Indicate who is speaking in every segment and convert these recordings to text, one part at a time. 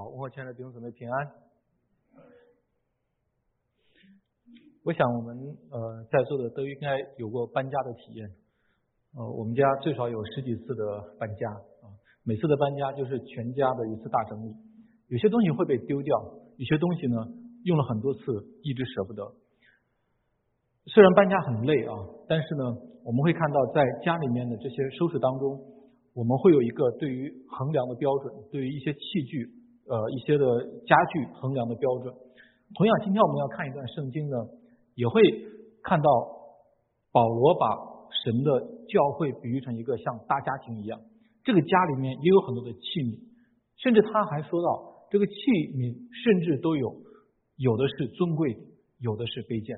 Speaker 1: 好，我亲爱的弟兄姊妹平安。我想我们呃在座的都应该有过搬家的体验。呃，我们家最少有十几次的搬家啊，每次的搬家就是全家的一次大整理。有些东西会被丢掉，有些东西呢用了很多次一直舍不得。虽然搬家很累啊，但是呢，我们会看到在家里面的这些收拾当中，我们会有一个对于衡量的标准，对于一些器具呃一些的家具衡量的标准。同样，今天我们要看一段圣经呢，也会看到保罗把神的教会比喻成一个像大家庭一样，这个家里面也有很多的器皿，甚至他还说到这个器皿甚至都有有的是尊贵，有的是卑贱。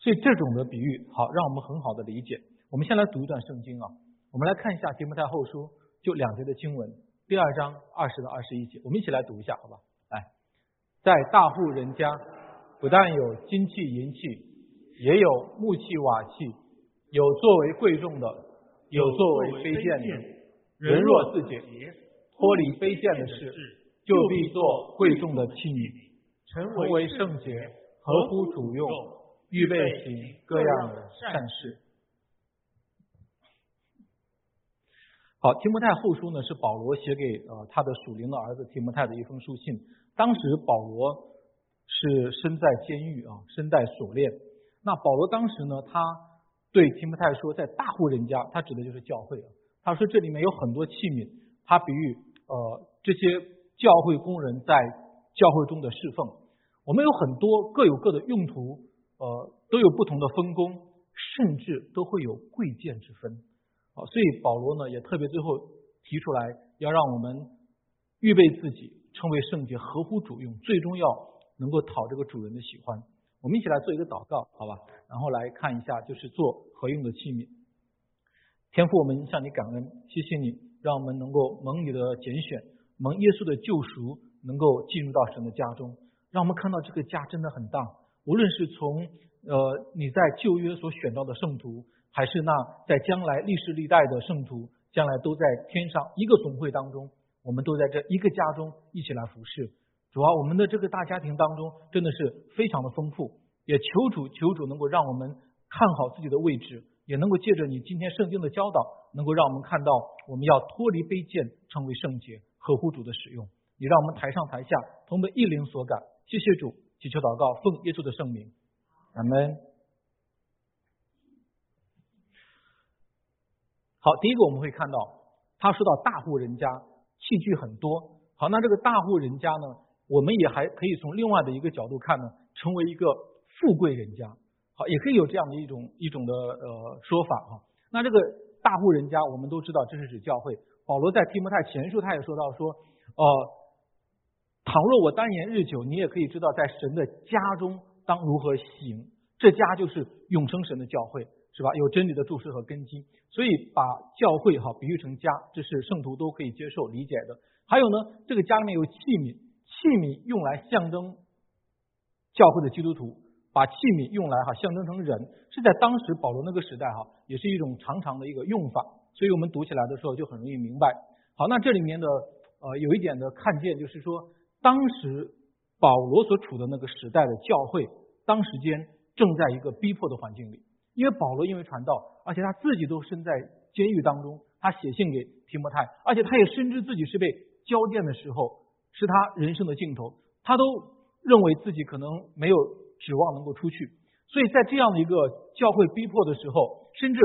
Speaker 1: 所以这种的比喻好，让我们很好的理解。我们先来读一段圣经啊，我们来看一下提摩太后书就两节的经文，第二章二十到二十一节，我们一起来读一下，好吧？来，在大户人家，不但有金器银器，也有木器瓦器，有作为贵重的，有作为卑贱的。人若自己脱离卑贱的事，就必做贵重的器皿，成为圣洁，合乎主用。预备行各样的善事。好，提摩太后书呢是保罗写给呃他的属灵的儿子提摩太的一封书信。当时保罗是身在监狱啊，身带锁链。那保罗当时呢，他对提摩太说，在大户人家，他指的就是教会啊。他说这里面有很多器皿，他比喻呃这些教会工人在教会中的侍奉。我们有很多各有各的用途。呃，都有不同的分工，甚至都会有贵贱之分。好，所以保罗呢也特别最后提出来，要让我们预备自己，成为圣洁，合乎主用，最终要能够讨这个主人的喜欢。我们一起来做一个祷告，好吧？然后来看一下，就是做合用的器皿。天父，我们向你感恩，谢谢你，让我们能够蒙你的拣选，蒙耶稣的救赎，能够进入到神的家中，让我们看到这个家真的很大。无论是从呃你在旧约所选到的圣徒，还是那在将来历世历代的圣徒，将来都在天上一个总会当中，我们都在这一个家中一起来服侍。主要我们的这个大家庭当中真的是非常的丰富，也求主求主能够让我们看好自己的位置，也能够借着你今天圣经的教导，能够让我们看到我们要脱离卑贱，成为圣洁，合乎主的使用。你让我们台上台下同得一灵所感，谢谢主。祈求祷告，奉耶稣的圣名，阿门。好，第一个我们会看到，他说到大户人家器具很多。好，那这个大户人家呢，我们也还可以从另外的一个角度看呢，成为一个富贵人家。好，也可以有这样的一种一种的呃说法哈。那这个大户人家，我们都知道这是指教会。保罗在提摩太前书他也说到说，呃。倘若我单言日久，你也可以知道，在神的家中当如何行。这家就是永生神的教会，是吧？有真理的注释和根基，所以把教会哈比喻成家，这是圣徒都可以接受理解的。还有呢，这个家里面有器皿，器皿用来象征教会的基督徒，把器皿用来哈象征成人，是在当时保罗那个时代哈，也是一种常常的一个用法。所以我们读起来的时候就很容易明白。好，那这里面的呃有一点的看见就是说。当时保罗所处的那个时代的教会，当时间正在一个逼迫的环境里，因为保罗因为传道，而且他自己都身在监狱当中，他写信给提摩太，而且他也深知自己是被交电的时候，是他人生的尽头，他都认为自己可能没有指望能够出去，所以在这样的一个教会逼迫的时候，甚至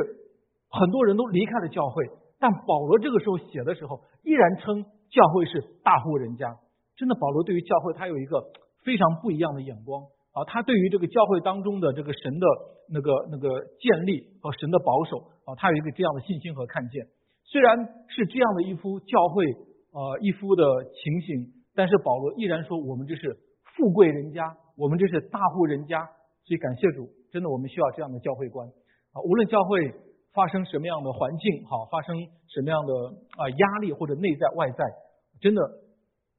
Speaker 1: 很多人都离开了教会，但保罗这个时候写的时候，依然称教会是大户人家。真的，保罗对于教会他有一个非常不一样的眼光啊！他对于这个教会当中的这个神的那个那个建立和神的保守啊，他有一个这样的信心和看见。虽然是这样的一幅教会呃一幅的情形，但是保罗依然说我们这是富贵人家，我们这是大户人家。所以感谢主，真的我们需要这样的教会观啊！无论教会发生什么样的环境好，发生什么样的啊压力或者内在外在，真的。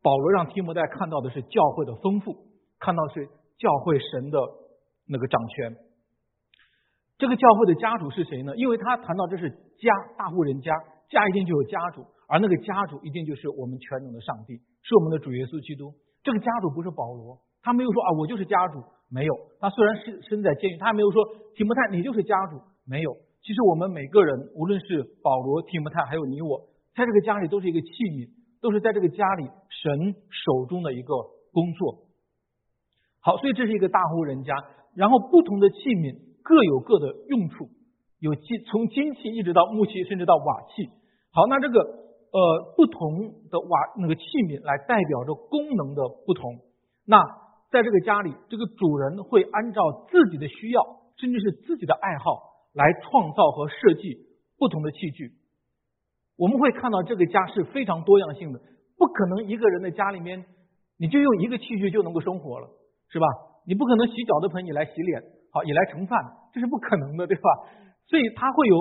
Speaker 1: 保罗让提摩太看到的是教会的丰富，看到是教会神的那个掌权。这个教会的家主是谁呢？因为他谈到这是家大户人家，家一定就有家主，而那个家主一定就是我们全能的上帝，是我们的主耶稣基督。这个家主不是保罗，他没有说啊，我就是家主，没有。他虽然是身在监狱，他还没有说提摩太你就是家主，没有。其实我们每个人，无论是保罗、提摩太，还有你我，在这个家里都是一个器皿，都是在这个家里神手中的一个工作。好，所以这是一个大户人家。然后不同的器皿各有各的用处，有金从金器一直到木器，甚至到瓦器。好，那这个呃不同的瓦那个器皿来代表着功能的不同。那在这个家里，这个主人会按照自己的需要，甚至是自己的爱好。来创造和设计不同的器具，我们会看到这个家是非常多样性的，不可能一个人的家里面你就用一个器具就能够生活了，是吧？你不可能洗脚的盆你来洗脸，好也来盛饭，这是不可能的，对吧？所以它会有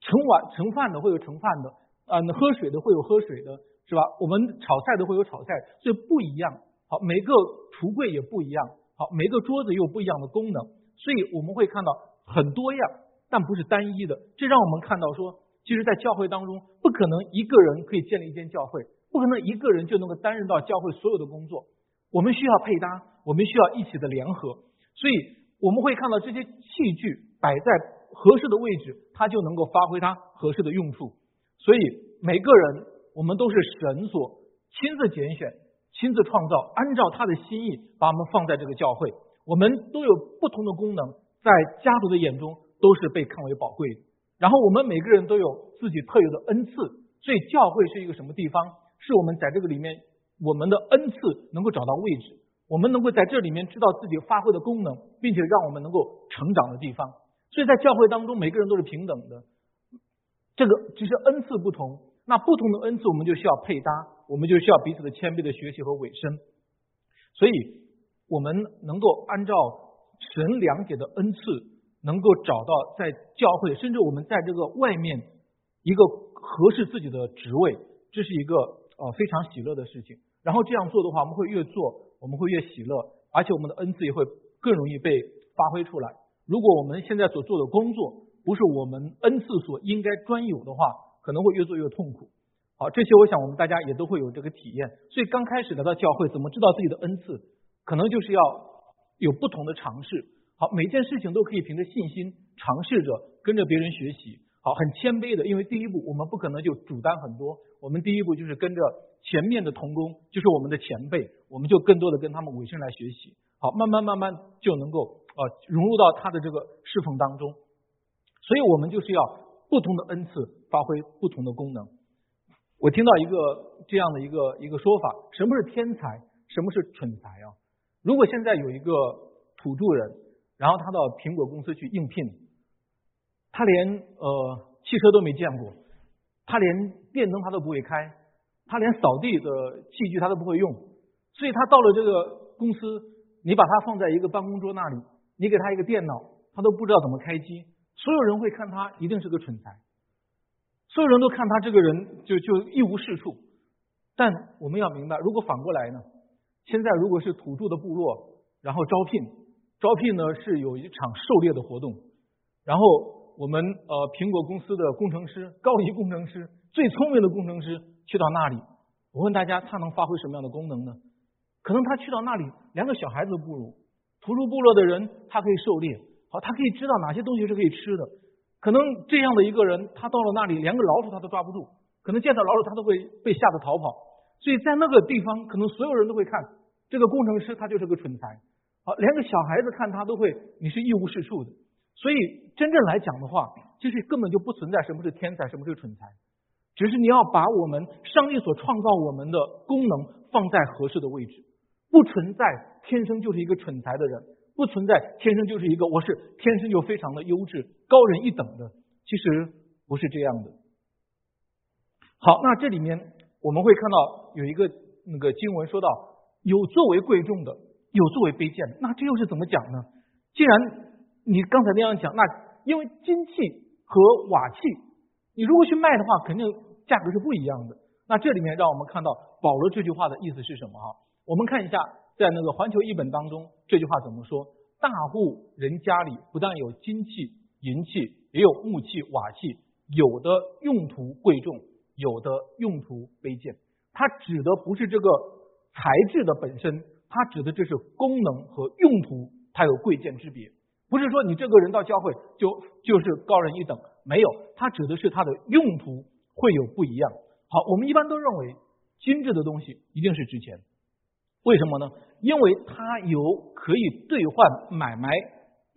Speaker 1: 盛碗盛饭的，会有盛饭的，啊，喝水的会有喝水的，是吧？我们炒菜的会有炒菜，所以不一样。好，每个橱柜也不一样，好，每个桌子有不一样的功能，所以我们会看到很多样。但不是单一的，这让我们看到说，其实，在教会当中，不可能一个人可以建立一间教会，不可能一个人就能够担任到教会所有的工作。我们需要配搭，我们需要一起的联合，所以我们会看到这些器具摆在合适的位置，它就能够发挥它合适的用处。所以每个人，我们都是神所亲自拣选、亲自创造，按照他的心意把我们放在这个教会。我们都有不同的功能，在家族的眼中。都是被看为宝贵的。然后我们每个人都有自己特有的恩赐，所以教会是一个什么地方？是我们在这个里面，我们的恩赐能够找到位置，我们能够在这里面知道自己发挥的功能，并且让我们能够成长的地方。所以在教会当中，每个人都是平等的。这个只是恩赐不同，那不同的恩赐，我们就需要配搭，我们就需要彼此的谦卑的学习和委身。所以，我们能够按照神两解的恩赐。能够找到在教会，甚至我们在这个外面一个合适自己的职位，这是一个呃非常喜乐的事情。然后这样做的话，我们会越做我们会越喜乐，而且我们的恩赐也会更容易被发挥出来。如果我们现在所做的工作不是我们恩赐所应该专有的话，可能会越做越痛苦。好，这些我想我们大家也都会有这个体验。所以刚开始来到教会，怎么知道自己的恩赐？可能就是要有不同的尝试。好，每件事情都可以凭着信心尝试着跟着别人学习。好，很谦卑的，因为第一步我们不可能就主担很多，我们第一步就是跟着前面的同工，就是我们的前辈，我们就更多的跟他们委身来学习。好，慢慢慢慢就能够呃融入到他的这个侍奉当中。所以我们就是要不同的恩赐发挥不同的功能。我听到一个这样的一个一个说法：什么是天才？什么是蠢才啊？如果现在有一个土著人。然后他到苹果公司去应聘，他连呃汽车都没见过，他连电灯他都不会开，他连扫地的器具他都不会用，所以他到了这个公司，你把他放在一个办公桌那里，你给他一个电脑，他都不知道怎么开机，所有人会看他一定是个蠢材，所有人都看他这个人就就一无是处，但我们要明白，如果反过来呢？现在如果是土著的部落，然后招聘。招聘呢是有一场狩猎的活动，然后我们呃苹果公司的工程师、高级工程师、最聪明的工程师去到那里，我问大家他能发挥什么样的功能呢？可能他去到那里连个小孩子都不如，土著部落的人他可以狩猎，好，他可以知道哪些东西是可以吃的。可能这样的一个人，他到了那里连个老鼠他都抓不住，可能见到老鼠他都会被吓得逃跑。所以在那个地方，可能所有人都会看这个工程师，他就是个蠢材。好，连个小孩子看他都会，你是一无是处的。所以真正来讲的话，其实根本就不存在什么是天才，什么是蠢才，只是你要把我们上帝所创造我们的功能放在合适的位置。不存在天生就是一个蠢才的人，不存在天生就是一个我是天生就非常的优质、高人一等的，其实不是这样的。好，那这里面我们会看到有一个那个经文说到，有作为贵重的。有作为卑贱的，那这又是怎么讲呢？既然你刚才那样讲，那因为金器和瓦器，你如果去卖的话，肯定价格是不一样的。那这里面让我们看到保罗这句话的意思是什么？哈，我们看一下，在那个环球译本当中，这句话怎么说？大户人家里不但有金器、银器，也有木器、瓦器，有的用途贵重，有的用途卑贱。它指的不是这个材质的本身，它指的这是功能和用途，它有贵贱之别。不是说你这个人到教会就就是高人一等，没有，它指的是它的用途会有不一样。好，我们一般都认为精致的东西一定是值钱，为什么呢？因为它有可以兑换买卖、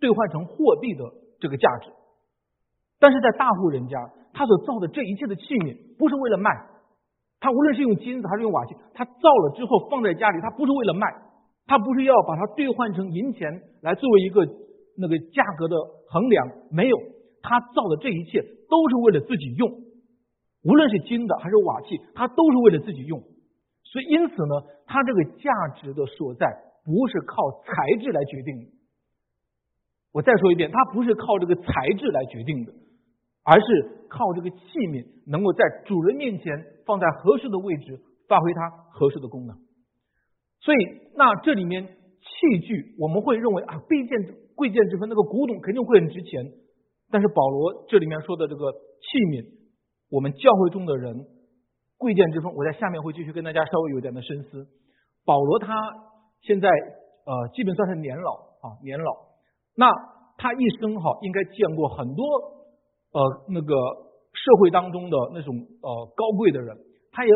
Speaker 1: 兑换成货币的这个价值。但是在大户人家，他所造的这一切的器皿不是为了卖，他无论是用金子还是用瓦器，他造了之后放在家里，他不是为了卖，他不是要把它兑换成银钱来作为一个那个价格的衡量，没有，他造的这一切都是为了自己用，无论是金的还是瓦器，他都是为了自己用，所以因此呢，他这个价值的所在不是靠材质来决定的。我再说一遍，它不是靠这个材质来决定的。而是靠这个器皿能够在主人面前放在合适的位置，发挥它合适的功能。所以，那这里面器具我们会认为啊，毕竟贵贱之分，那个古董肯定会很值钱。但是保罗这里面说的这个器皿，我们教会中的人贵贱之分，我在下面会继续跟大家稍微有点的深思。保罗他现在呃，基本算是年老啊，年老。那他一生哈，应该见过很多。呃，那个社会当中的那种呃高贵的人，他也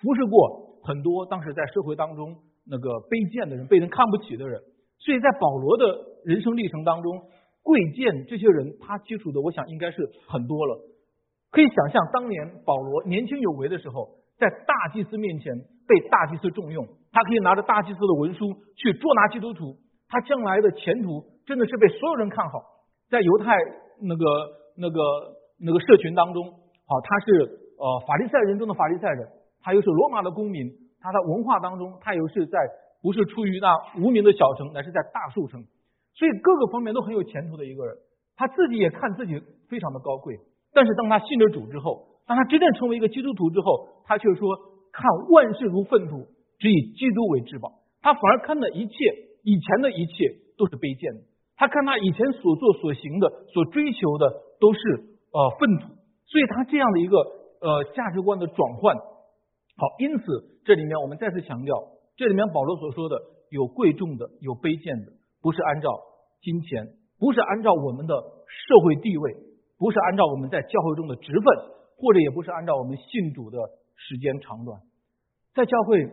Speaker 1: 服侍过很多当时在社会当中那个卑贱的人，被人看不起的人。所以在保罗的人生历程当中，贵贱这些人他接触的，我想应该是很多了。可以想象，当年保罗年轻有为的时候，在大祭司面前被大祭司重用，他可以拿着大祭司的文书去捉拿基督徒，他将来的前途真的是被所有人看好，在犹太那个。那个那个社群当中，好，他是呃法利赛人中的法利赛人，他又是罗马的公民，他的文化当中，他又是在不是出于那无名的小城，乃是在大树城，所以各个方面都很有前途的一个人。他自己也看自己非常的高贵，但是当他信了主之后，当他真正成为一个基督徒之后，他却说看万事如粪土，只以基督为至宝。他反而看的一切以前的一切都是卑贱的，他看他以前所做所行的所追求的。都是呃粪土，所以他这样的一个呃价值观的转换，好，因此这里面我们再次强调，这里面保罗所说的有贵重的，有卑贱的，不是按照金钱，不是按照我们的社会地位，不是按照我们在教会中的职分，或者也不是按照我们信主的时间长短，在教会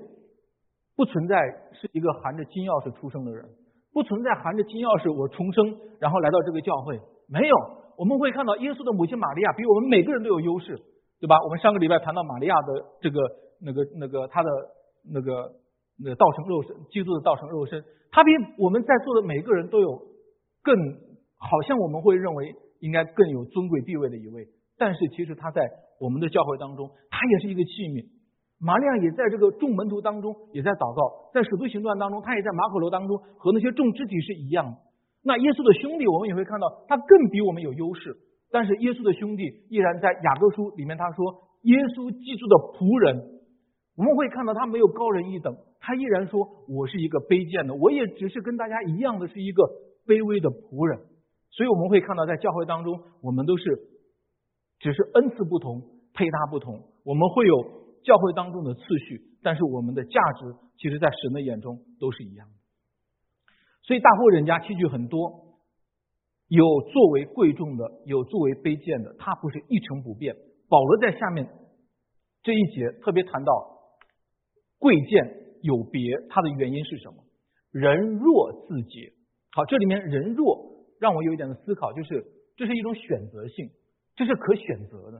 Speaker 1: 不存在是一个含着金钥匙出生的人，不存在含着金钥匙我重生然后来到这个教会，没有。我们会看到耶稣的母亲玛利亚比我们每个人都有优势，对吧？我们上个礼拜谈到玛利亚的这个那个那个她的那个那道成肉身，基督的道成肉身，他比我们在座的每个人都有更好像我们会认为应该更有尊贵地位的一位，但是其实他在我们的教会当中，他也是一个器皿。玛利亚也在这个众门徒当中也在祷告，在使徒行传当中，他也在马可楼当中和那些众肢体是一样。那耶稣的兄弟，我们也会看到，他更比我们有优势。但是耶稣的兄弟依然在雅各书里面，他说耶稣基督的仆人，我们会看到他没有高人一等，他依然说我是一个卑贱的，我也只是跟大家一样的是一个卑微的仆人。所以我们会看到，在教会当中，我们都是只是恩赐不同，配搭不同，我们会有教会当中的次序，但是我们的价值，其实在神的眼中都是一样的。所以大户人家器具很多，有作为贵重的，有作为卑贱的，它不是一成不变。保罗在下面这一节特别谈到贵贱有别，它的原因是什么？人弱自洁。好，这里面人弱让我有一点的思考，就是这是一种选择性，这是可选择的。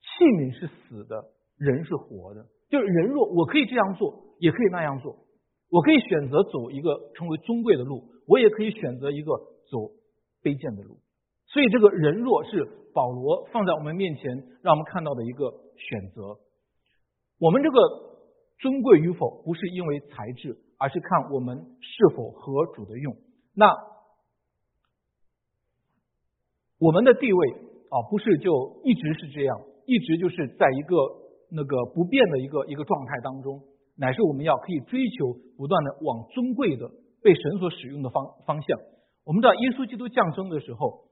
Speaker 1: 器皿是死的，人是活的。就是人弱，我可以这样做，也可以那样做。我可以选择走一个成为尊贵的路，我也可以选择一个走卑贱的路。所以，这个人弱是保罗放在我们面前让我们看到的一个选择。我们这个尊贵与否，不是因为材质，而是看我们是否合主的用。那我们的地位啊，不是就一直是这样，一直就是在一个那个不变的一个一个状态当中。乃是我们要可以追求不断的往尊贵的被神所使用的方方向。我们知道耶稣基督降生的时候，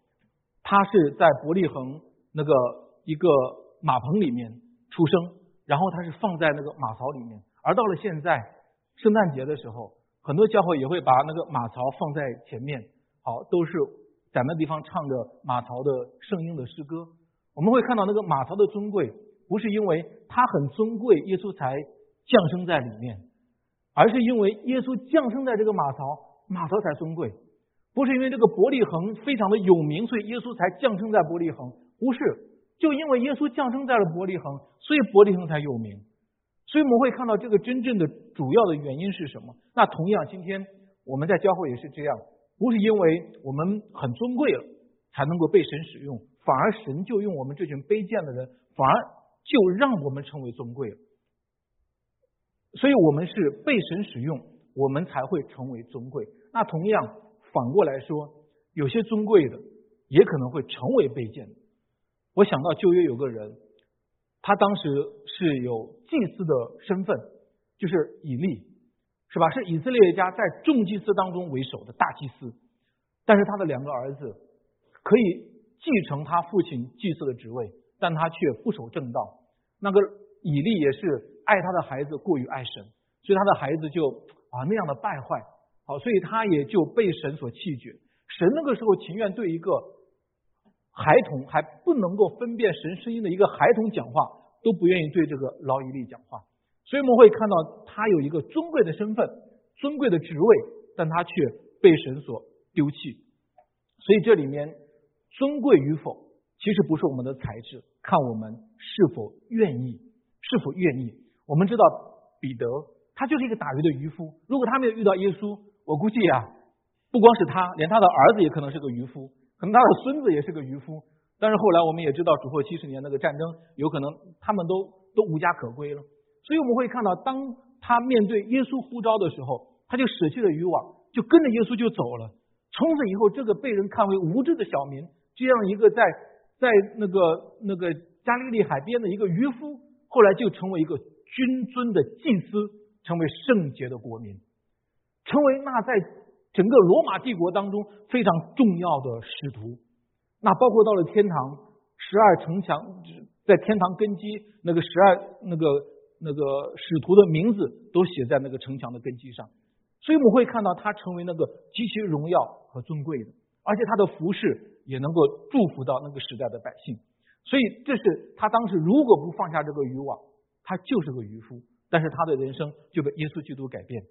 Speaker 1: 他是在伯利恒那个一个马棚里面出生，然后它是放在那个马槽里面。而到了现在，圣诞节的时候，很多教会也会把那个马槽放在前面，好，都是在那地方唱着马槽的圣婴的诗歌。我们会看到那个马槽的尊贵，不是因为它很尊贵，耶稣才降生在里面，而是因为耶稣降生在这个马槽，马槽才尊贵。不是因为这个伯利恒非常的有名，所以耶稣才降生在伯利恒。不是，就因为耶稣降生在了伯利恒，所以伯利恒才有名。所以我们会看到这个真正的主要的原因是什么？那同样，今天我们在教会也是这样，不是因为我们很尊贵了才能够被神使用，反而神就用我们这群卑贱的人，反而就让我们成为尊贵了。所以我们是被神使用，我们才会成为尊贵。那同样。反过来说，有些尊贵的也可能会成为卑贱的。我想到旧约有个人，他当时是有祭司的身份，就是以利，是吧？是以色列家在众祭司当中为首的大祭司。但是他的两个儿子可以继承他父亲祭司的职位，但他却不守正道。那个以利也是爱他的孩子过于爱神，所以他的孩子就啊那样的败坏。好，所以他也就被神所弃绝。神那个时候情愿对一个孩童还不能够分辨神声音的一个孩童讲话，都不愿意对这个劳以利讲话。所以我们会看到他有一个尊贵的身份、尊贵的职位，但他却被神所丢弃。所以这里面尊贵与否，其实不是我们的才智，看我们是否愿意，是否愿意。我们知道彼得，他就是一个打鱼的渔夫。如果他没有遇到耶稣，我估计呀，不光是他，连他的儿子也可能是个渔夫，可能他的孙子也是个渔夫。但是后来我们也知道，主后七十年那个战争，有可能他们都都无家可归了。所以我们会看到，当他面对耶稣呼召的时候，他就舍弃了渔网，就跟着耶稣就走了。从此以后，这个被人看为无知的小民，这样一个在在那个那个加利利海边的一个渔夫，后来就成为一个君尊的祭司，成为圣洁的国民。成为那在整个罗马帝国当中非常重要的使徒，那包括到了天堂十二城墙，在天堂根基那个十二那个那个使徒的名字都写在那个城墙的根基上，所以我们会看到他成为那个极其荣耀和尊贵的，而且他的服饰也能够祝福到那个时代的百姓，所以这是他当时如果不放下这个渔网，他就是个渔夫，但是他的人生就被耶稣基督改变。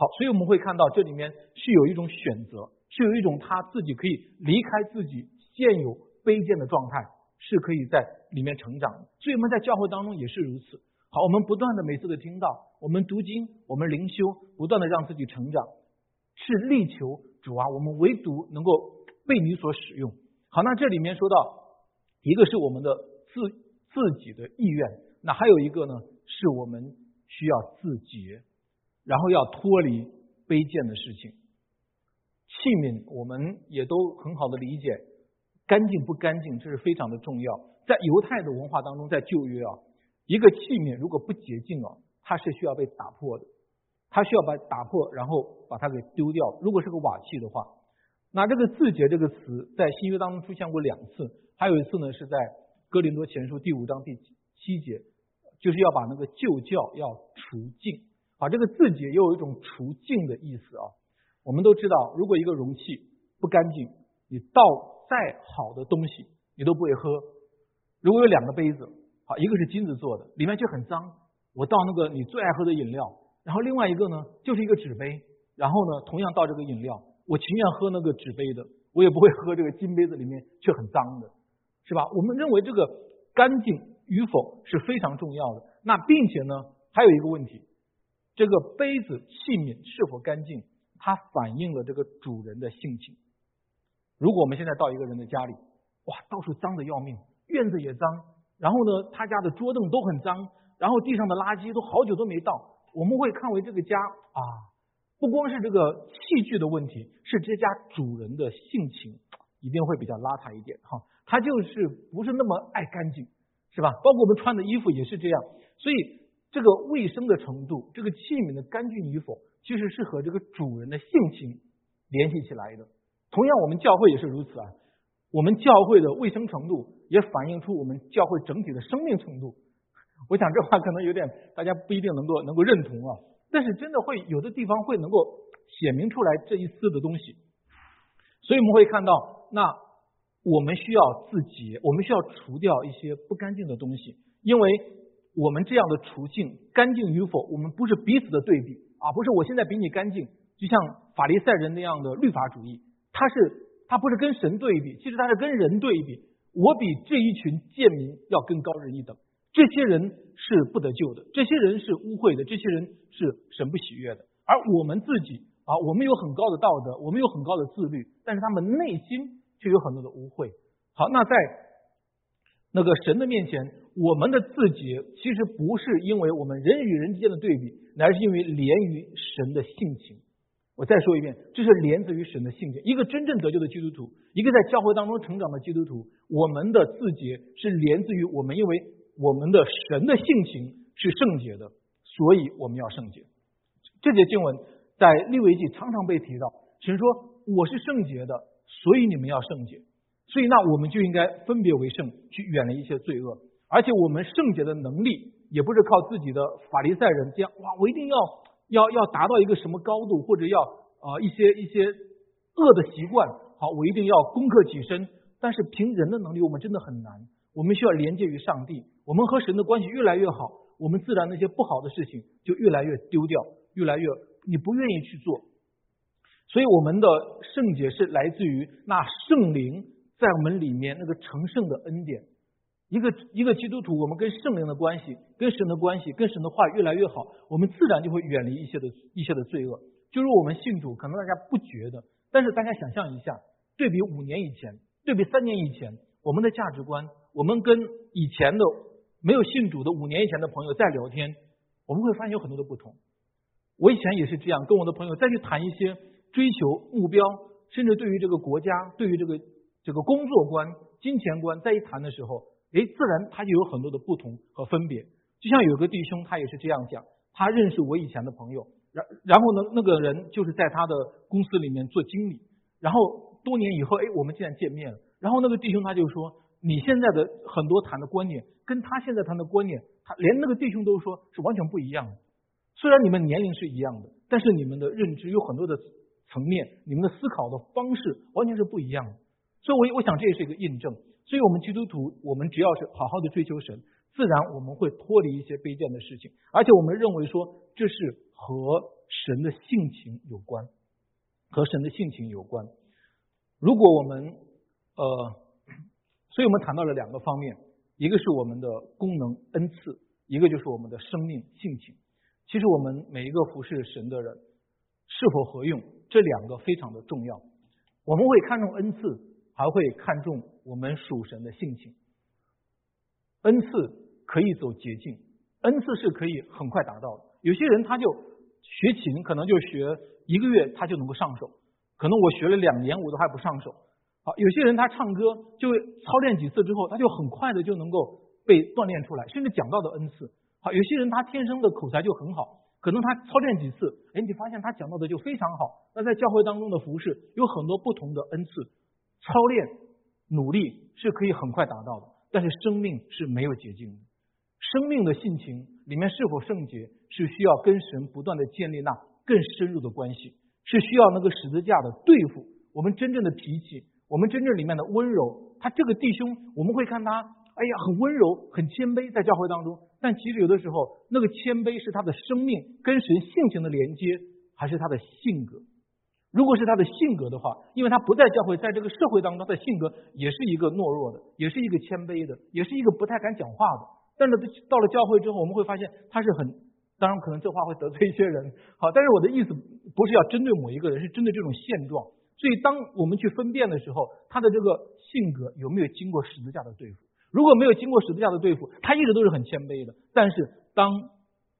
Speaker 1: 好，所以我们会看到这里面是有一种选择，是有一种他自己可以离开自己现有卑贱的状态，是可以在里面成长。所以我们在教会当中也是如此。好，我们不断的每次的听到，我们读经，我们灵修，不断的让自己成长，是力求主啊，我们唯独能够被你所使用。好，那这里面说到一个是我们的自自己的意愿，那还有一个呢，是我们需要自觉。然后要脱离卑贱的事情，器皿我们也都很好的理解，干净不干净这是非常的重要。在犹太的文化当中，在旧约啊，一个器皿如果不洁净啊，它是需要被打破的，它需要把打破，然后把它给丢掉。如果是个瓦器的话，那这个自洁这个词在新约当中出现过两次，还有一次呢是在哥林多前书第五章第七节，就是要把那个旧教要除尽。把，这个自洁也有一种除净的意思啊。我们都知道，如果一个容器不干净，你倒再好的东西你都不会喝。如果有两个杯子，好，一个是金子做的，里面却很脏，我倒那个你最爱喝的饮料，然后另外一个呢就是一个纸杯，然后呢同样倒这个饮料，我情愿喝那个纸杯的，我也不会喝这个金杯子里面却很脏的，是吧？我们认为这个干净与否是非常重要的。那并且呢，还有一个问题。这个杯子器皿是否干净，它反映了这个主人的性情。如果我们现在到一个人的家里，哇，到处脏的要命，院子也脏，然后呢，他家的桌凳都很脏，然后地上的垃圾都好久都没倒，我们会看为这个家啊，不光是这个器具的问题，是这家主人的性情一定会比较邋遢一点哈，他就是不是那么爱干净，是吧？包括我们穿的衣服也是这样，所以。这个卫生的程度，这个器皿的干净与否，其实是和这个主人的性情联系起来的。同样，我们教会也是如此啊。我们教会的卫生程度，也反映出我们教会整体的生命程度。我想这话可能有点大家不一定能够能够认同啊，但是真的会有的地方会能够写明出来这一丝的东西。所以我们会看到，那我们需要自己，我们需要除掉一些不干净的东西，因为我们这样的处境干净与否，我们不是彼此的对比啊，不是我现在比你干净，就像法利赛人那样的律法主义，他是他不是跟神对比，其实他是跟人对比，我比这一群贱民要更高人一等，这些人是不得救的，这些人是污秽的，这些人是神不喜悦的，而我们自己。啊，我们有很高的道德，我们有很高的自律，但是他们内心却有很多的污秽。好，那在那个神的面前，我们的自己其实不是因为我们人与人之间的对比，乃是因为连于神的性情。我再说一遍，这是连自于神的性情。一个真正得救的基督徒，一个在教会当中成长的基督徒，我们的自己是连自于我们，因为我们的神的性情是圣洁的，所以我们要圣洁。这节经文。在利未记常常被提到，神说我是圣洁的，所以你们要圣洁，所以那我们就应该分别为圣，去远离一些罪恶。而且我们圣洁的能力也不是靠自己的法利赛人这样哇，我一定要要要达到一个什么高度，或者要啊一些一些恶的习惯，好，我一定要攻克己身。但是凭人的能力，我们真的很难。我们需要连接于上帝，我们和神的关系越来越好，我们自然那些不好的事情就越来越丢掉，越来越。你不愿意去做，所以我们的圣洁是来自于那圣灵在我们里面那个成圣的恩典。一个一个基督徒，我们跟圣灵的关系、跟神的关系、跟神的话越来越好，我们自然就会远离一些的一些的罪恶。就是我们信主，可能大家不觉得，但是大家想象一下，对比五年以前，对比三年以前，我们的价值观，我们跟以前的没有信主的五年以前的朋友在聊天，我们会发现有很多的不同。我以前也是这样，跟我的朋友再去谈一些追求目标，甚至对于这个国家、对于这个这个工作观、金钱观，在一谈的时候，哎，自然他就有很多的不同和分别。就像有个弟兄，他也是这样讲，他认识我以前的朋友，然然后呢，那个人就是在他的公司里面做经理，然后多年以后，哎，我们竟然见面了，然后那个弟兄他就说，你现在的很多谈的观念，跟他现在谈的观念，他连那个弟兄都说是完全不一样的。虽然你们年龄是一样的，但是你们的认知有很多的层面，你们的思考的方式完全是不一样的。所以，我我想这也是一个印证。所以我们基督徒，我们只要是好好的追求神，自然我们会脱离一些卑贱的事情。而且，我们认为说这是和神的性情有关，和神的性情有关。如果我们呃，所以我们谈到了两个方面，一个是我们的功能恩赐，一个就是我们的生命性情。其实我们每一个服侍神的人是否合用，这两个非常的重要。我们会看重恩赐，还会看重我们属神的性情。恩赐可以走捷径，恩赐是可以很快达到的。有些人他就学琴，可能就学一个月他就能够上手，可能我学了两年我都还不上手。好，有些人他唱歌就操练几次之后，他就很快的就能够被锻炼出来，甚至讲到的恩赐。好，有些人他天生的口才就很好，可能他操练几次，哎，你发现他讲到的就非常好。那在教会当中的服饰有很多不同的恩赐，操练努力是可以很快达到的，但是生命是没有捷径的。生命的性情里面是否圣洁，是需要跟神不断的建立那更深入的关系，是需要那个十字架的对付我们真正的脾气，我们真正里面的温柔。他这个弟兄，我们会看他。哎呀，很温柔，很谦卑，在教会当中。但其实有的时候，那个谦卑是他的生命跟神性情的连接，还是他的性格？如果是他的性格的话，因为他不在教会，在这个社会当中，他的性格也是一个懦弱的，也是一个谦卑的，也是一个不太敢讲话的。但是到了教会之后，我们会发现他是很……当然，可能这话会得罪一些人。好，但是我的意思不是要针对某一个人，是针对这种现状。所以，当我们去分辨的时候，他的这个性格有没有经过十字架的对付？如果没有经过十字架的对付，他一直都是很谦卑的。但是当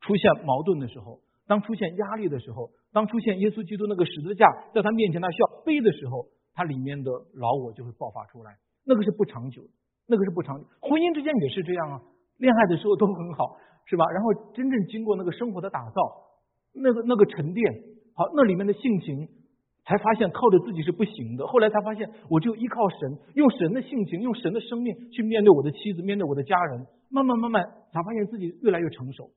Speaker 1: 出现矛盾的时候，当出现压力的时候，当出现耶稣基督那个十字架在他面前他需要背的时候，他里面的老我就会爆发出来。那个是不长久的，那个是不长久。婚姻之间也是这样啊，恋爱的时候都很好，是吧？然后真正经过那个生活的打造，那个那个沉淀，好，那里面的性情才发现靠着自己是不行的。后来才发现，我就依靠神，用神的性情，用神的生命去面对我的妻子，面对我的家人。慢慢慢慢，才发现自己越来越成熟，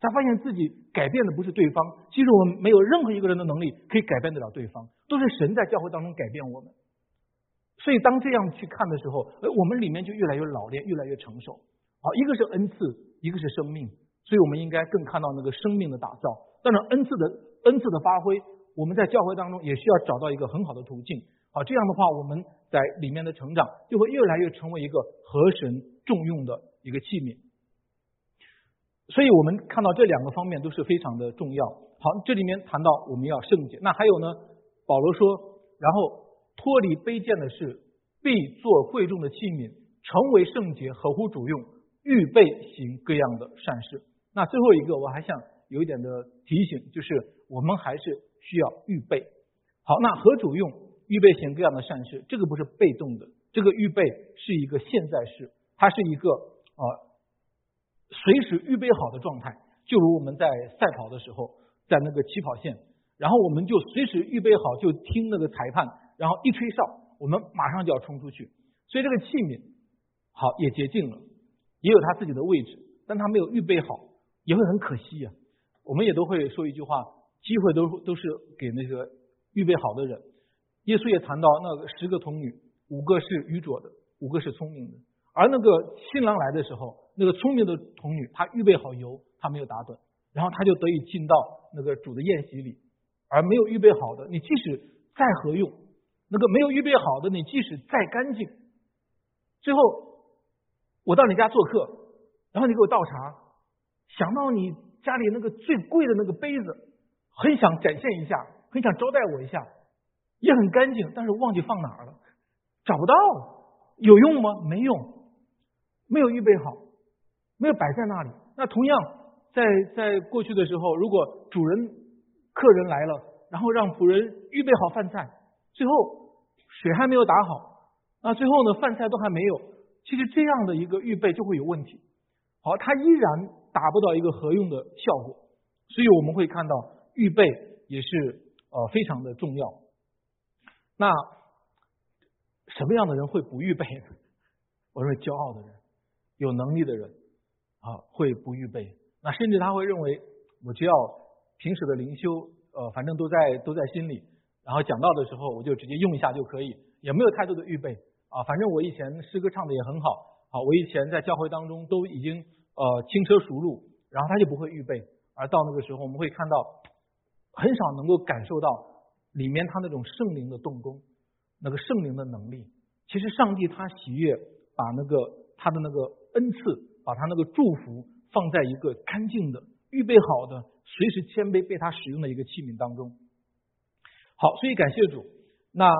Speaker 1: 才发现自己改变的不是对方。其实我们没有任何一个人的能力可以改变得了对方，都是神在教会当中改变我们。所以当这样去看的时候，呃，我们里面就越来越老练，越来越成熟。好，一个是恩赐，一个是生命，所以我们应该更看到那个生命的打造。当然，恩赐的恩赐的发挥。我们在教会当中也需要找到一个很好的途径，好，这样的话我们在里面的成长就会越来越成为一个合神重用的一个器皿。所以我们看到这两个方面都是非常的重要。好，这里面谈到我们要圣洁，那还有呢？保罗说，然后脱离卑贱的事，必做贵重的器皿，成为圣洁，合乎主用，预备行各样的善事。那最后一个，我还想有一点的提醒，就是我们还是。需要预备好，那何主用预备行各样的善事？这个不是被动的，这个预备是一个现在式，它是一个啊随时预备好的状态。就如我们在赛跑的时候，在那个起跑线，然后我们就随时预备好，就听那个裁判，然后一吹哨，我们马上就要冲出去。所以这个器皿好也洁净了，也有它自己的位置，但它没有预备好，也会很可惜呀。我们也都会说一句话。机会都都是给那个预备好的人。耶稣也谈到，那个十个童女，五个是愚拙的，五个是聪明的。而那个新郎来的时候，那个聪明的童女，她预备好油，她没有打盹，然后她就得以进到那个主的宴席里。而没有预备好的，你即使再何用？那个没有预备好的，你即使再干净，最后我到你家做客，然后你给我倒茶，想到你家里那个最贵的那个杯子。很想展现一下，很想招待我一下，也很干净，但是忘记放哪儿了，找不到了，有用吗？没用，没有预备好，没有摆在那里。那同样，在在过去的时候，如果主人客人来了，然后让仆人预备好饭菜，最后水还没有打好，那最后呢，饭菜都还没有，其实这样的一个预备就会有问题。好，它依然达不到一个合用的效果，所以我们会看到。预备也是呃非常的重要。那什么样的人会不预备呢？我认为骄傲的人、有能力的人啊会不预备。那甚至他会认为，我只要平时的灵修呃反正都在都在心里，然后讲到的时候我就直接用一下就可以，也没有太多的预备啊。反正我以前诗歌唱的也很好，好我以前在教会当中都已经呃轻车熟路，然后他就不会预备。而到那个时候，我们会看到。很少能够感受到里面他那种圣灵的动工，那个圣灵的能力。其实上帝他喜悦把那个他的那个恩赐，把他那个祝福放在一个干净的、预备好的、随时谦卑被他使用的一个器皿当中。好，所以感谢主。那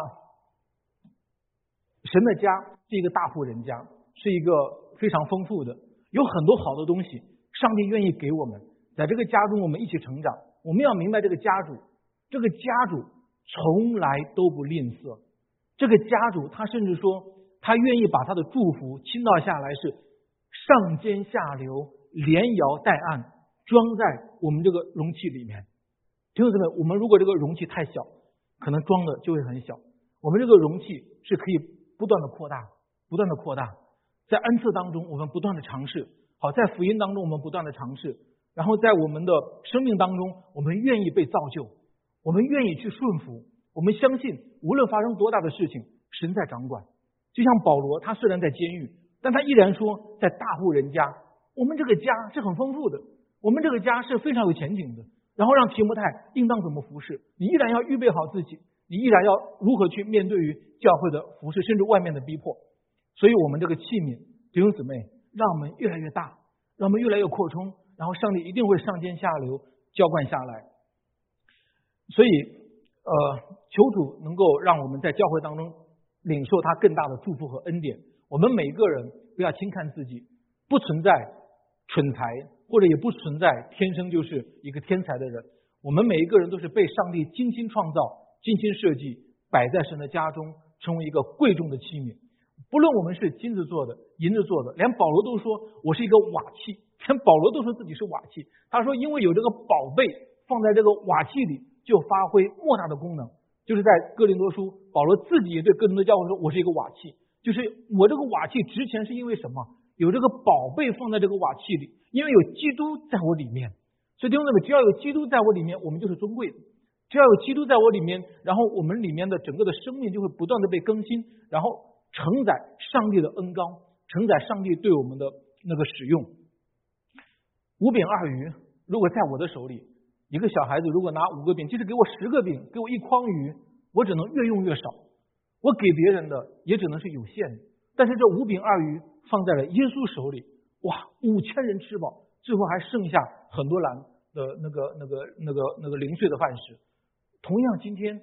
Speaker 1: 神的家是一个大户人家，是一个非常丰富的，有很多好的东西，上帝愿意给我们，在这个家中我们一起成长。我们要明白，这个家主，这个家主从来都不吝啬。这个家主，他甚至说，他愿意把他的祝福倾倒下来，是上尖下流，连摇带按，装在我们这个容器里面。弟兄姊妹，我们如果这个容器太小，可能装的就会很小。我们这个容器是可以不断的扩大，不断的扩大。在恩赐当中，我们不断的尝试；好，在福音当中，我们不断的尝试。然后在我们的生命当中，我们愿意被造就，我们愿意去顺服，我们相信无论发生多大的事情，神在掌管。就像保罗，他虽然在监狱，但他依然说，在大户人家，我们这个家是很丰富的，我们这个家是非常有前景的。然后让提摩太应当怎么服侍，你依然要预备好自己，你依然要如何去面对于教会的服侍，甚至外面的逼迫。所以，我们这个器皿弟兄姊妹，让我们越来越大，让我们越来越扩充。然后上帝一定会上天下流浇灌下来，所以呃，求主能够让我们在教会当中领受他更大的祝福和恩典。我们每一个人不要轻看自己，不存在蠢才，或者也不存在天生就是一个天才的人。我们每一个人都是被上帝精心创造、精心设计，摆在神的家中，成为一个贵重的器皿。不论我们是金子做的、银子做的，连保罗都说我是一个瓦器。连保罗都说自己是瓦器，他说因为有这个宝贝放在这个瓦器里，就发挥莫大的功能。就是在哥林多书，保罗自己也对哥林多教会说：“我是一个瓦器，就是我这个瓦器值钱是因为什么？有这个宝贝放在这个瓦器里，因为有基督在我里面。所以弟兄姊妹，只要有基督在我里面，我们就是尊贵的。只要有基督在我里面，然后我们里面的整个的生命就会不断的被更新，然后承载上帝的恩高，承载上帝对我们的那个使用。五饼二鱼，如果在我的手里。”一个小孩子如果拿五个饼，即使给我十个饼，给我一筐鱼，我只能越用越少。我给别人的也只能是有限的。但是这五饼二鱼放在了耶稣手里，哇，五千人吃饱，最后还剩下很多篮的那个、那个、那个、那个零碎的饭食。同样，今天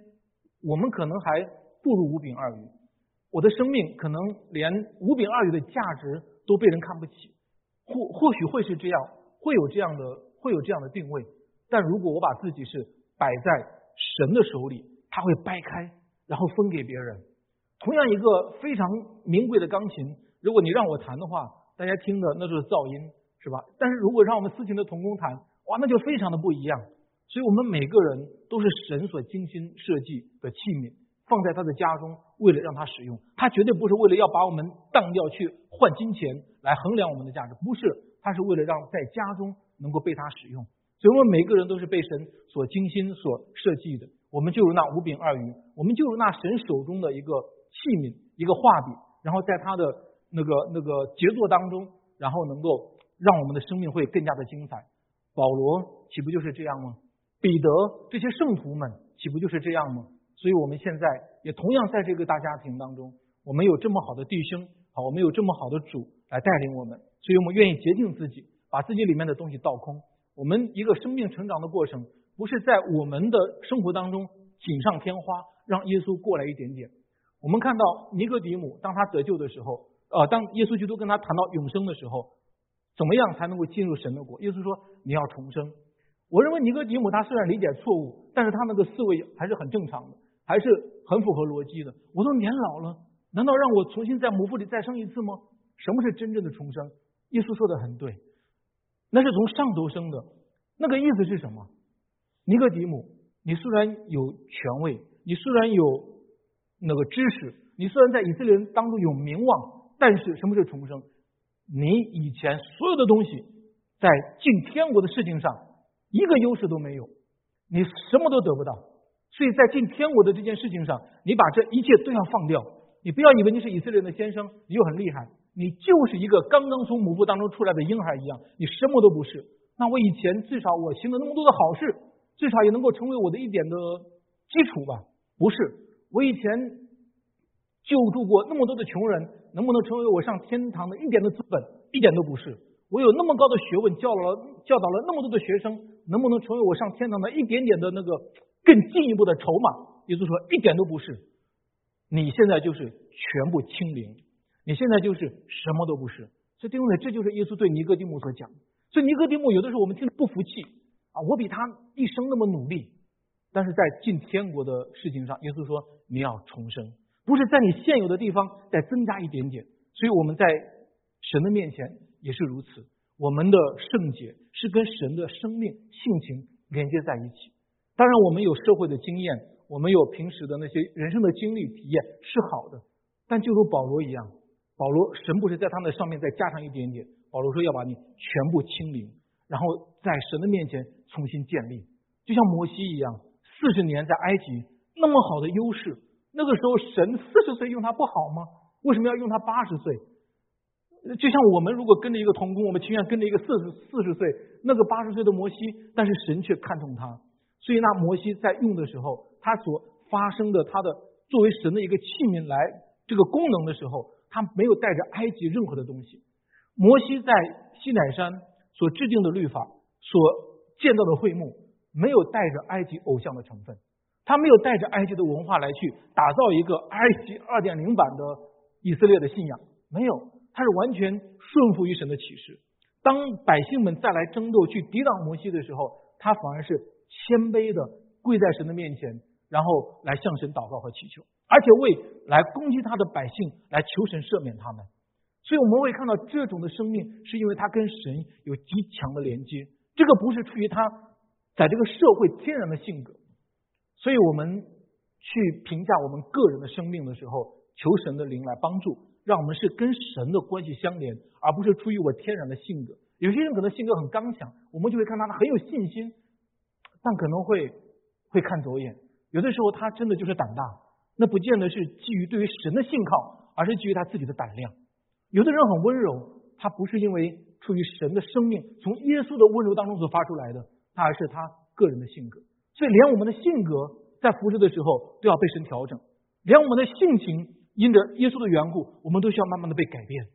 Speaker 1: 我们可能还不如五饼二鱼，我的生命可能连五饼二鱼的价值都被人看不起。或或许会是这样，会有这样的，会有这样的定位。但如果我把自己是摆在神的手里，他会掰开，然后分给别人。同样一个非常名贵的钢琴，如果你让我弹的话，大家听的那就是噪音，是吧？但是如果让我们私琴的童工弹，哇，那就非常的不一样。所以我们每个人都是神所精心设计的器皿，放在他的家中，为了让他使用。他绝对不是为了要把我们当掉去换金钱来衡量我们的价值，不是，他是为了让在家中能够被他使用。所以我们每个人都是被神所精心所设计的。我们就如那五饼二鱼，我们就如那神手中的一个器皿，一个画笔，然后在他的那个那个杰作当中，然后能够让我们的生命会更加的精彩。保罗岂不就是这样吗？彼得这些圣徒们岂不就是这样吗？所以我们现在也同样在这个大家庭当中，我们有这么好的弟兄，好，我们有这么好的主来带领我们，所以我们愿意洁净自己，把自己里面的东西倒空。我们一个生命成长的过程，不是在我们的生活当中锦上添花，让耶稣过来一点点。我们看到尼哥底母，当他得救的时候，呃，当耶稣基督跟他谈到永生的时候，怎么样才能够进入神的国？耶稣说你要重生。我认为尼哥底母他虽然理解错误，但是他那个思维还是很正常的，还是很符合逻辑的。我都年老了，难道让我重新在母腹里再生一次吗？什么是真正的重生？耶稣说的很对。那是从上头生的，那个意思是什么？尼哥底母，你虽然有权位，你虽然有那个知识，你虽然在以色列人当中有名望，但是什么是重生？你以前所有的东西，在进天国的事情上，一个优势都没有，你什么都得不到。所以在进天国的这件事情上，你把这一切都要放掉。你不要以为你是以色列人的先生，你就很厉害。你就是一个刚刚从母腹当中出来的婴孩一样，你什么都不是。那我以前至少我行了那么多的好事，至少也能够成为我的一点的基础吧？不是，我以前救助过那么多的穷人，能不能成为我上天堂的一点的资本？一点都不是。我有那么高的学问，教了教导了那么多的学生，能不能成为我上天堂的一点点的那个更进一步的筹码？也就是说，一点都不是。你现在就是全部清零。你现在就是什么都不是，所以弟兄们，这就是耶稣对尼哥底母所讲。所以尼哥底母有的时候我们听着不服气啊，我比他一生那么努力，但是在进天国的事情上，耶稣说你要重生，不是在你现有的地方再增加一点点。所以我们在神的面前也是如此，我们的圣洁是跟神的生命性情连接在一起。当然，我们有社会的经验，我们有平时的那些人生的经历体验是好的，但就如保罗一样。保罗，神不是在他那上面再加上一点点。保罗说要把你全部清零，然后在神的面前重新建立，就像摩西一样，四十年在埃及那么好的优势，那个时候神四十岁用他不好吗？为什么要用他八十岁？就像我们如果跟着一个童工，我们情愿跟着一个四十四十岁那个八十岁的摩西，但是神却看重他，所以那摩西在用的时候，他所发生的他的作为神的一个器皿来这个功能的时候。他没有带着埃及任何的东西。摩西在西乃山所制定的律法，所建造的会幕，没有带着埃及偶像的成分。他没有带着埃及的文化来去打造一个埃及二点零版的以色列的信仰，没有。他是完全顺服于神的启示。当百姓们再来争斗去抵挡摩西的时候，他反而是谦卑的跪在神的面前，然后来向神祷告和祈求。而且为来攻击他的百姓来求神赦免他们，所以我们会看到这种的生命，是因为他跟神有极强的连接。这个不是出于他在这个社会天然的性格。所以我们去评价我们个人的生命的时候，求神的灵来帮助，让我们是跟神的关系相连，而不是出于我天然的性格。有些人可能性格很刚强，我们就会看他很有信心，但可能会会看走眼。有的时候他真的就是胆大，那不见得是基于对于神的信靠，而是基于他自己的胆量。有的人很温柔，他不是因为出于神的生命从耶稣的温柔当中所发出来的，他还是他个人的性格。所以，连我们的性格在服侍的时候都要被神调整，连我们的性情因着耶稣的缘故，我们都需要慢慢的被改变。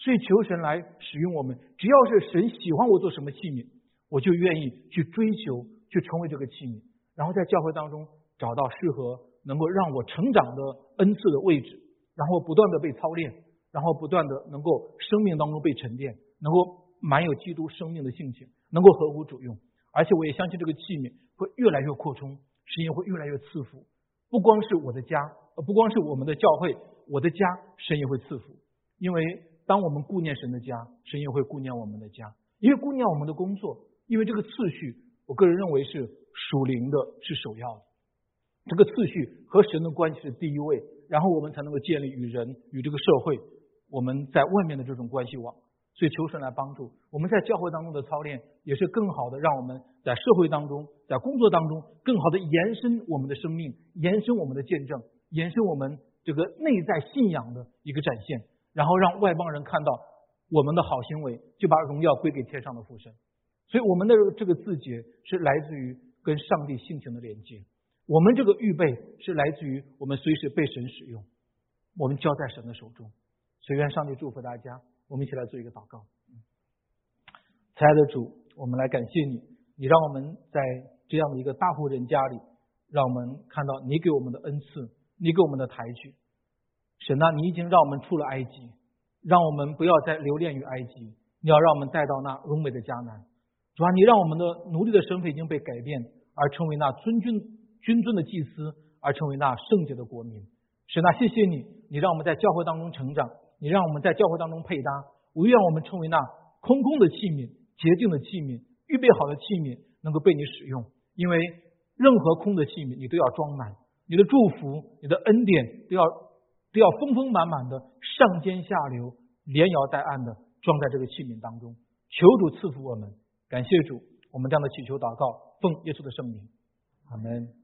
Speaker 1: 所以，求神来使用我们。只要是神喜欢我做什么器皿，我就愿意去追求，去成为这个器皿，然后在教会当中找到适合能够让我成长的恩赐的位置，然后不断的被操练，然后不断的能够生命当中被沉淀，能够满有基督生命的性情，能够合乎主用。而且，我也相信这个器皿会越来越扩充，神也会越来越赐福。不光是我的家，不光是我们的教会，我的家神也会赐福，因为。当我们顾念神的家，神也会顾念我们的家；因为顾念我们的工作，因为这个次序，我个人认为是属灵的，是首要的。这个次序和神的关系是第一位，然后我们才能够建立与人、与这个社会我们在外面的这种关系网。所以求神来帮助我们在教会当中的操练，也是更好的让我们在社会当中、在工作当中，更好的延伸我们的生命，延伸我们的见证，延伸我们这个内在信仰的一个展现。然后让外邦人看到我们的好行为，就把荣耀归给天上的父神。所以我们的这个自觉是来自于跟上帝性情的连接。我们这个预备是来自于我们随时被神使用，我们交在神的手中。所愿上帝祝福大家。我们一起来做一个祷告。亲爱的主，我们来感谢你，你让我们在这样的一个大户人家里，让我们看到你给我们的恩赐，你给我们的抬举。神啊，你已经让我们出了埃及，让我们不要再留恋于埃及，你要让我们带到那荣美的迦南。主啊，你让我们的奴隶的身份已经被改变，而成为那尊君君尊的祭司，而成为那圣洁的国民。神啊，谢谢你，你让我们在教会当中成长，你让我们在教会当中配搭。我愿我们成为那空空的器皿、洁净的器皿、预备好的器皿，能够被你使用。因为任何空的器皿，你都要装满，你的祝福、你的恩典都要。都要丰丰满满的上尖下流、连摇带按的装在这个器皿当中。求主赐福我们，感谢主，我们这样的祈求祷告，奉耶稣的圣名，阿门。